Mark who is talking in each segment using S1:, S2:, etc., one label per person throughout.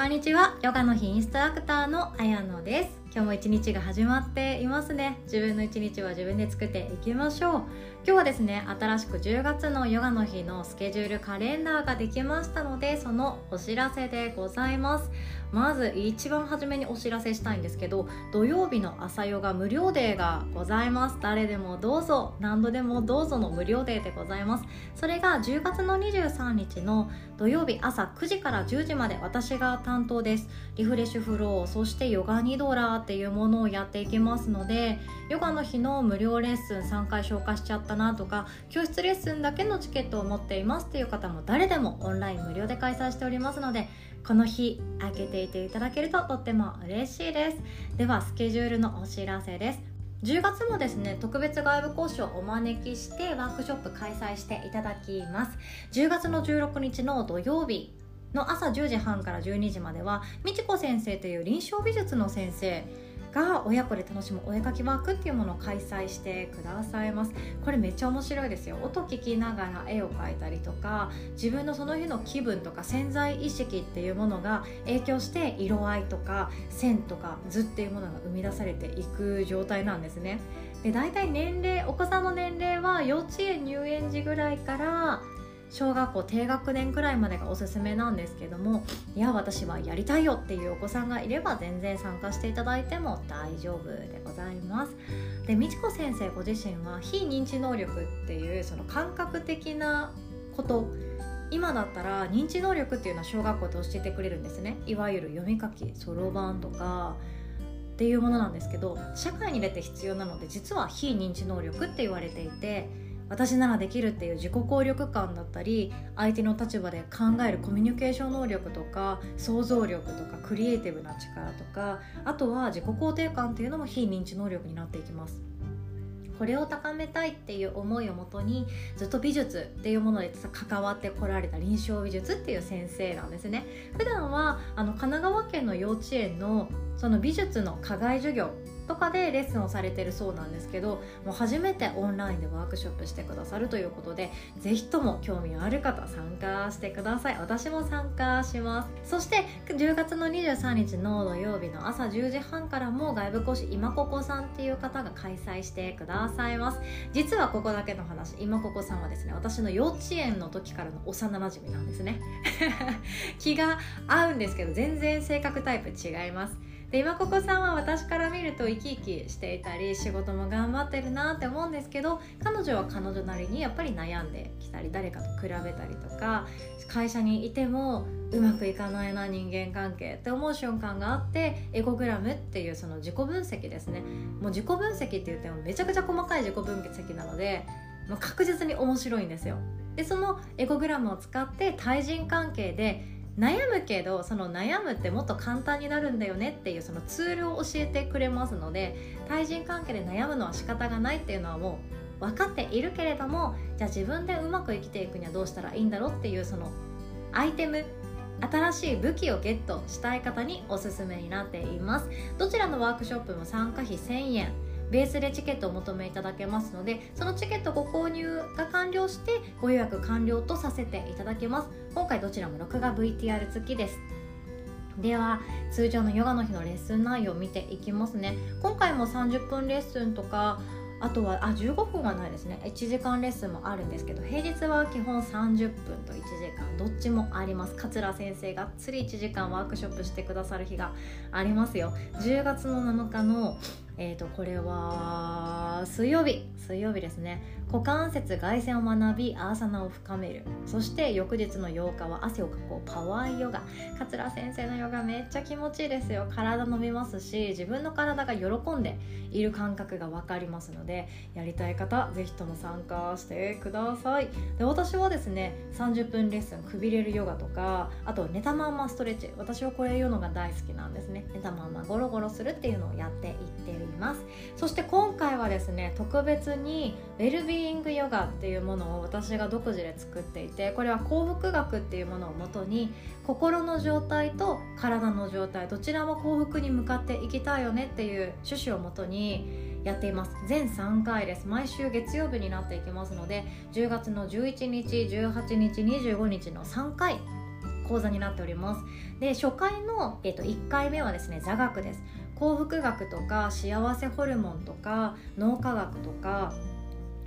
S1: こんにちは。ヨガの日インストラクターのあやのです。今日も一日が始まっていますね。自分の一日は自分で作っていきましょう。今日はですね新しく10月のヨガの日のスケジュールカレンダーができましたのでそのお知らせでございます。まず一番初めにお知らせしたいんですけど土曜日の朝ヨガ無料デーがございます。誰でもどうぞ何度でもどうぞの無料デーでございます。それが10月の23日の土曜日朝9時から10時まで私が担当です。リフレッシュフローそしてヨガニドラーっていうものをやっていきますのでヨガの日の無料レッスン3回消化しちゃったなとか教室レッスンだけのチケットを持っていますっていう方も誰でもオンライン無料で開催しておりますのでこの日開けていていただけるととっても嬉しいです。ではスケジュールのお知らせです。10月もですね特別外部講師をお招きしてワークショップ開催していただきます。10月の16日の土曜日の朝10時半から12時まではみちこ先生という臨床美術の先生が親子で楽しむお絵かきワークっていうものを開催してくださいます。これめっちゃ面白いですよ。音聞きながら絵を描いたりとか自分のその日の気分とか潜在意識っていうものが影響して色合いとか線とか図っていうものが生み出されていく状態なんですね。で大体年齢お子さんの年齢は幼稚園入園時ぐらいから小学校低学年くらいまでがおすすめなんですけどもいや私はやりたいよっていうお子さんがいれば全然参加していただいても大丈夫でございます。で美智子先生ご自身は非認知能力っていうその感覚的なこと今だったら認知能力っていうのは小学校で教えてくれるんですね。いわゆる読み書きそろばんとかっていうものなんですけど社会に出て必要なので実は非認知能力って言われていて私ならできるっていう自己効力感だったり相手の立場で考えるコミュニケーション能力とか想像力とかクリエイティブな力とかあとは自己肯定感っていうのも非認知能力になっていきます。これを高めたいっていう思いをもとにずっと美術っていうもので関わってこられた臨床美術っていう先生なんですね。普段はあの神奈川県の幼稚園のその美術の課外授業とかでレッスンをされてるそうなんですけどもう初めてオンラインでワークショップしてくださるということで是非とも興味ある方参加してください。私も参加します。そして10月の23日の土曜日の朝10時半からも外部講師今ここさんっていう方が開催してくださいます。実はここだけの話今ここさんはですね私の幼稚園の時からの幼なじみなんですね。気が合うんですけど全然性格タイプ違います。で今ここさんは私から見ると生き生きしていたり仕事も頑張ってるなって思うんですけど彼女は彼女なりにやっぱり悩んできたり誰かと比べたりとか会社にいてもうまくいかないな人間関係って思う瞬間があってエゴグラムっていうその自己分析ですね。もう自己分析って言ってもめちゃくちゃ細かい自己分析なのでもう確実に面白いんですよ。でそのエゴグラムを使って対人関係で悩むけどその悩むってもっと簡単になるんだよねっていうそのツールを教えてくれますので対人関係で悩むのは仕方がないっていうのはもう分かっているけれどもじゃあ自分でうまく生きていくにはどうしたらいいんだろうっていうそのアイテム新しい武器をゲットしたい方におすすめになっています。どちらのワークショップも参加費1000円。ベースでチケットをお求めいただけますのでそのチケットご購入が完了してご予約完了とさせていただきます。今回どちらも録画 VTR 付きです。では通常のヨガの日のレッスン内容を見ていきますね。今回も30分レッスンとかあとはあ15分はないですね。1時間レッスンもあるんですけど平日は基本30分と1時間どっちもあります。桂先生がっつり1時間ワークショップしてくださる日がありますよ。10月の7日のえーと、これは水曜日水曜日ですね。股関節外旋を学びアーサナを深める。そして翌日の8日は汗をかこう。パワーヨガ。桂先生のヨガめっちゃ気持ちいいですよ。体伸びますし自分の体が喜んでいる感覚が分かりますのでやりたい方ぜひとも参加してください。で私はですね30分レッスンくびれるヨガとかあと寝たまんまストレッチ。私はこれ言うのが大好きなんですね。寝たまんまゴロゴロするっていうのをやっていってるます。そして今回はですね特別にウェルビーイングヨガっていうものを私が独自で作っていてこれは幸福学っていうものをもとに心の状態と体の状態どちらも幸福に向かっていきたいよねっていう趣旨をもとにやっています。全3回です。毎週月曜日になっていきますので10月の11日18日25日の3回講座になっております。で初回の、えー、と1回目はですね座学です。幸福学とか幸せホルモンとか脳科学とか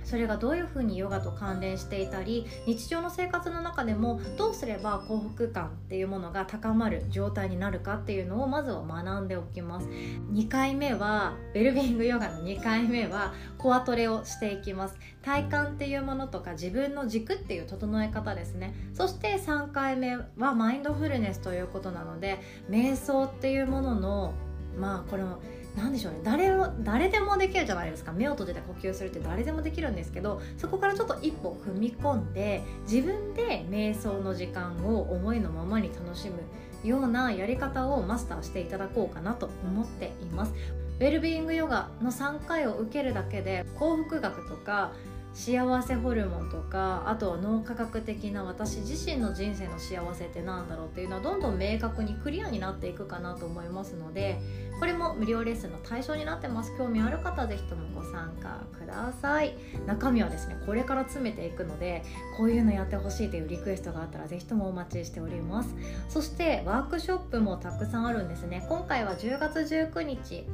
S1: それがどういうふうにヨガと関連していたり日常の生活の中でもどうすれば幸福感っていうものが高まる状態になるかっていうのをまずは学んでおきます。2回目はウェルビングヨガの2回目はコアトレをしていきます。体感っていうものとか自分の軸っていう整え方ですね。そして3回目はマインドフルネスということなので瞑想っていうもののまあこれも何でしょうね。誰を誰でもできるじゃないですか。目を閉じて呼吸するって誰でもできるんですけどそこからちょっと一歩踏み込んで自分で瞑想の時間を思いのままに楽しむようなやり方をマスターしていただこうかなと思っています。ウェルビーイングヨガの3回を受けるだけで幸福学とか幸せホルモンとかあとは脳科学的な私自身の人生の幸せって何だろうっていうのはどんどん明確にクリアになっていくかなと思いますのでこれも無料レッスンの対象になってます。興味ある方ぜひともご参加ください。中身はですねこれから詰めていくのでこういうのやってほしいというリクエストがあったらぜひともお待ちしております。そしてワークショップもたくさんあるんですね。今回は10月19日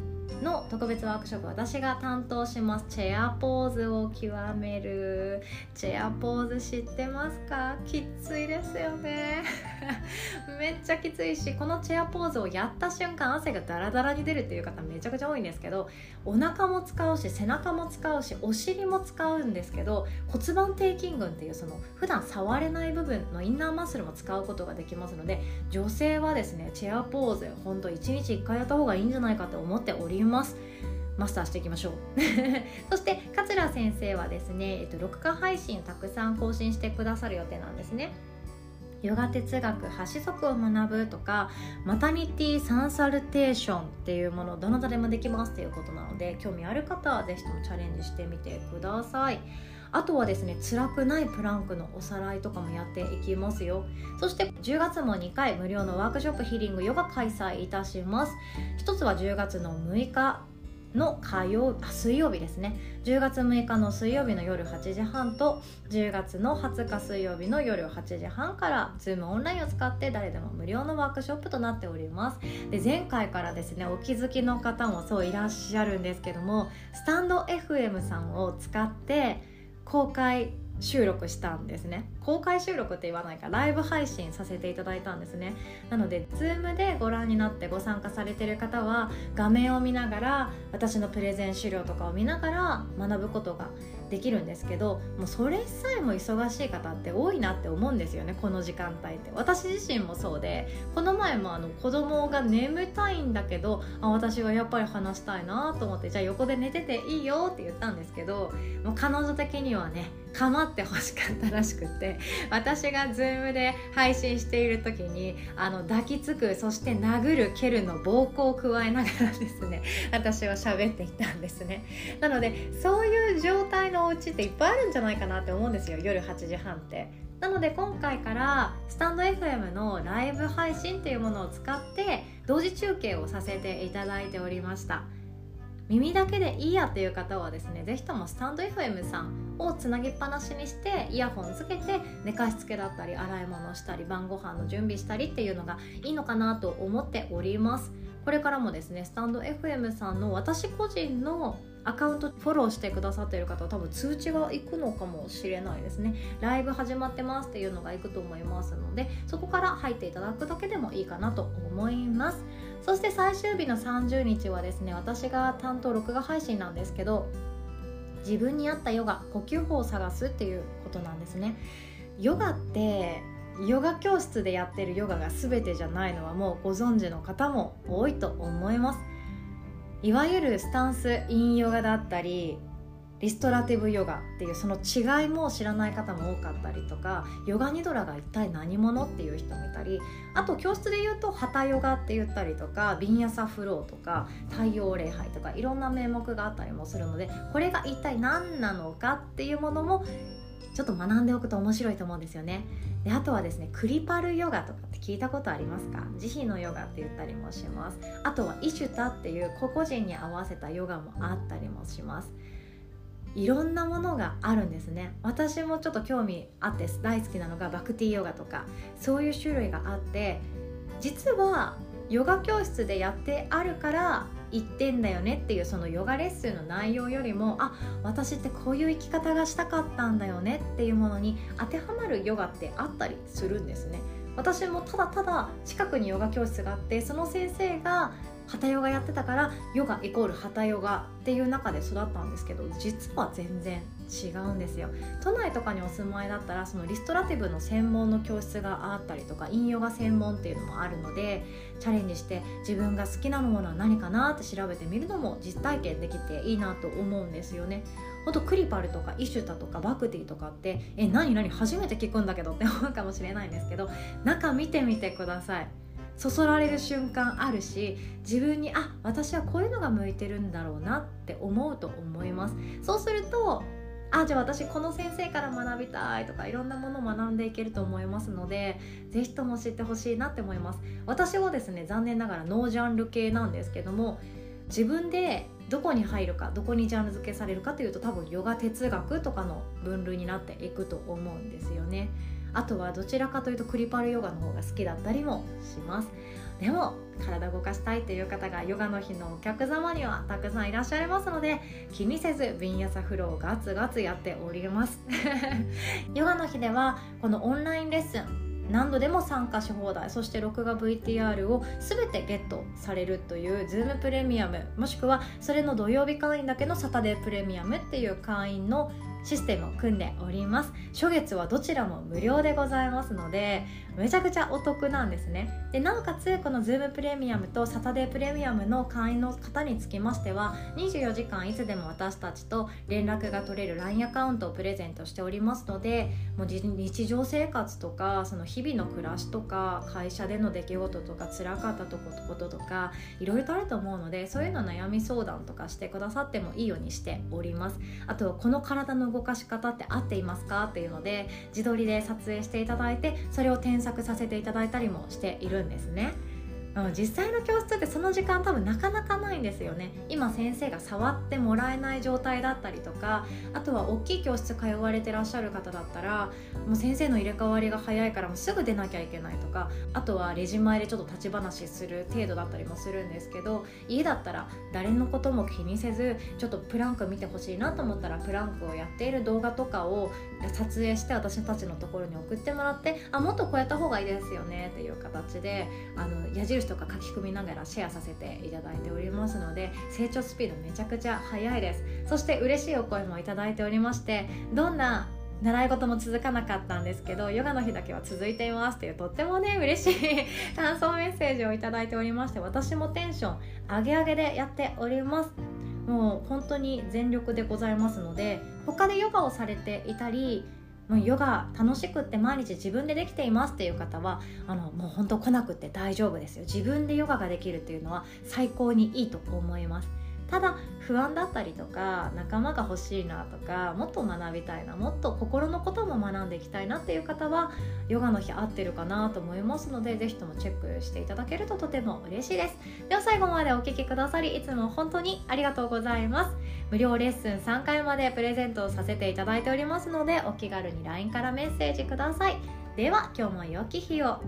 S1: の特別ワークショップ私が担当しますチェアポーズを極める。チェアポーズ知ってますか？きついですよね。めっちゃきついしこのチェアポーズをやった瞬間汗がダラダラに出るっていう方めちゃくちゃ多いんですけどお腹も使うし背中も使うしお尻も使うんですけど骨盤底筋群っていうその普段触れない部分のインナーマッスルも使うことができますので女性はですねチェアポーズほんと1日1回やった方がいいんじゃないかと思っております。ますマスターしていきましょう。そして桂先生はですね、えっと、録画配信たくさん更新してくださる予定なんですね。ヨガ哲学8足を学ぶとかマタニティサンサルテーションっていうものどなたでもできますっていうことなので興味ある方は是非ともチャレンジしてみてください。あとはですね辛くないプランクのおさらいとかもやっていきますよ。そして10月も2回無料のワークショップヒーリングヨガ開催いたします。一つは10月の6日の火曜水曜日ですね。10月6日の水曜日の夜8時半と10月の20日水曜日の夜8時半から Zoom オンラインを使って誰でも無料のワークショップとなっております。で前回からですねお気づきの方もそういらっしゃるんですけどもスタンド FM さんを使って公開収録したんですね。公開収録って言わないか。ライブ配信させていただいたんですね。なので Zoom でご覧になってご参加されてる方は画面を見ながら私のプレゼン資料とかを見ながら学ぶことができるんですけどもうそれさえも忙しい方って多いなって思うんですよねこの時間帯って。私自身もそうでこの前もあの子供が眠たいんだけどあ私はやっぱり話したいなと思ってじゃあ横で寝てていいよって言ったんですけどもう彼女的にはね構ってほしかったらしくて私が Zoom で配信している時にあの抱きつくそして殴る蹴るの暴行を加えながらですね私は喋っていたんですね。なのでそういう状態のお家っていっぱいあるんじゃないかなって思うんですよ夜8時半って。なので今回からスタンド FM のライブ配信っていうものを使って同時中継をさせていただいておりました。耳だけでいいやっていう方はですね是非ともスタンド FM さんをつなぎっぱなしにしてイヤホンつけて寝かしつけだったり洗い物したり晩ご飯の準備したりっていうのがいいのかなと思っております。これからもですねスタンド FM さんの私個人のアカウントフォローしてくださっている方は多分通知がいくのかもしれないですね。ライブ始まってますっていうのがいくと思いますのでそこから入っていただくだけでもいいかなと思います。そして最終日の30日はですね私が担当録画配信なんですけど自分に合ったヨガ呼吸法を探すっていうことなんですね。ヨガってヨガ教室でやってるヨガが全てじゃないのはもうご存知の方も多いと思います。いわゆるスタンスインヨガだったりリストラティブヨガっていうその違いも知らない方も多かったりとかヨガニドラが一体何者っていう人もいたりあと教室で言うとハタヨガって言ったりとかビンヤサフローとか太陽礼拝とかいろんな名目があったりもするのでこれが一体何なのかっていうものもちょっと学んでおくと面白いと思うんですよね。であとはですねクリパルヨガとかって聞いたことありますか？慈悲のヨガって言ったりもします。あとはイシュタっていう個々人に合わせたヨガもあったりもします。いろんなものがあるんですね。私もちょっと興味あって大好きなのがバクティヨガとかそういう種類があって実はヨガ教室でやってあるから言ってんだよねっていうそのヨガレッスンの内容よりもあ私ってこういう生き方がしたかったんだよねっていうものに当てはまるヨガってあったりするんですね。私もただただ近くにヨガ教室があってその先生がハタヨガやってたからヨガイコールハタヨガっていう中で育ったんですけど実は全然違うんですよ。都内とかにお住まいだったらそのリストラティブの専門の教室があったりとか陰ヨガ専門っていうのもあるのでチャレンジして自分が好きなものは何かなって調べてみるのも実体験できていいなと思うんですよね。ほんとクリパルとかイシュタとかバクティとかってえ何何初めて聞くんだけどって思うかもしれないんですけど中見てみてください。そそられる瞬間あるし自分にあ私はこういうのが向いてるんだろうなって思うと思います。そうするとあじゃあ私この先生から学びたいとかいろんなものを学んでいけると思いますので是非とも知ってほしいなって思います。私はですね残念ながらノージャンル系なんですけども自分でどこに入るかどこにジャンル付けされるかというと多分ヨガ哲学とかの分類になっていくと思うんですよね。あとはどちらかというとクリパルヨガの方が好きだったりもします。でも体動かしたいという方がヨガの日のお客様にはたくさんいらっしゃいますので気にせずビンヤサフローをガツガツやっております。ヨガの日ではこのオンラインレッスン何度でも参加し放題そして録画 VTR を全てゲットされるという Zoom プレミアムもしくはそれの土曜日会員だけのサタデープレミアムっていう会員のシステムを組んでおります。初月はどちらも無料でございますのでめちゃくちゃお得なんですね。でなおかつこの Zoom プレミアムとサタデープレミアムの会員の方につきましては24時間いつでも私たちと連絡が取れる LINE アカウントをプレゼントしておりますのでもう日常生活とかその日々の暮らしとか会社での出来事とか辛かったこととかいろいろとあると思うのでそういうの悩み相談とかしてくださってもいいようにしております。あとこの体の動かし方って合っていますか？っていうので自撮りで撮影していただいてそれを添削させていただいたりもしているんですね。実際の教室ってその時間多分なかなかないんですよね。今先生が触ってもらえない状態だったりとかあとは大きい教室通われてらっしゃる方だったらもう先生の入れ替わりが早いからもうすぐ出なきゃいけないとかあとはレジ前でちょっと立ち話する程度だったりもするんですけど家だったら誰のことも気にせずちょっとプランク見てほしいなと思ったらプランクをやっている動画とかを撮影して私たちのところに送ってもらってあもっとこうやった方がいいですよねっていう形であの矢印とか書き込みながらシェアさせていただいておりますので成長スピードめちゃくちゃ速いです。そして嬉しいお声もいただいておりましてどんな習い事も続かなかったんですけどヨガの日だけは続いていますっていうとってもね嬉しい感想メッセージを頂いておりまして私もテンション上げ上げでやっております。もう本当に全力でございますので他でヨガをされていたりもうヨガ楽しくって毎日自分でできていますっていう方はあのもう本当来なくて大丈夫ですよ。自分でヨガができるっていうのは最高にいいと思いますただ不安だったりとか仲間が欲しいなとかもっと学びたいなもっと心のことも学んでいきたいなっていう方はヨガの日合ってるかなと思いますので是非ともチェックしていただけるととても嬉しいです。では最後までお聴きくださりいつも本当にありがとうございます。無料レッスン3回までプレゼントをさせていただいておりますのでお気軽に LINE からメッセージください。では今日も良き日を。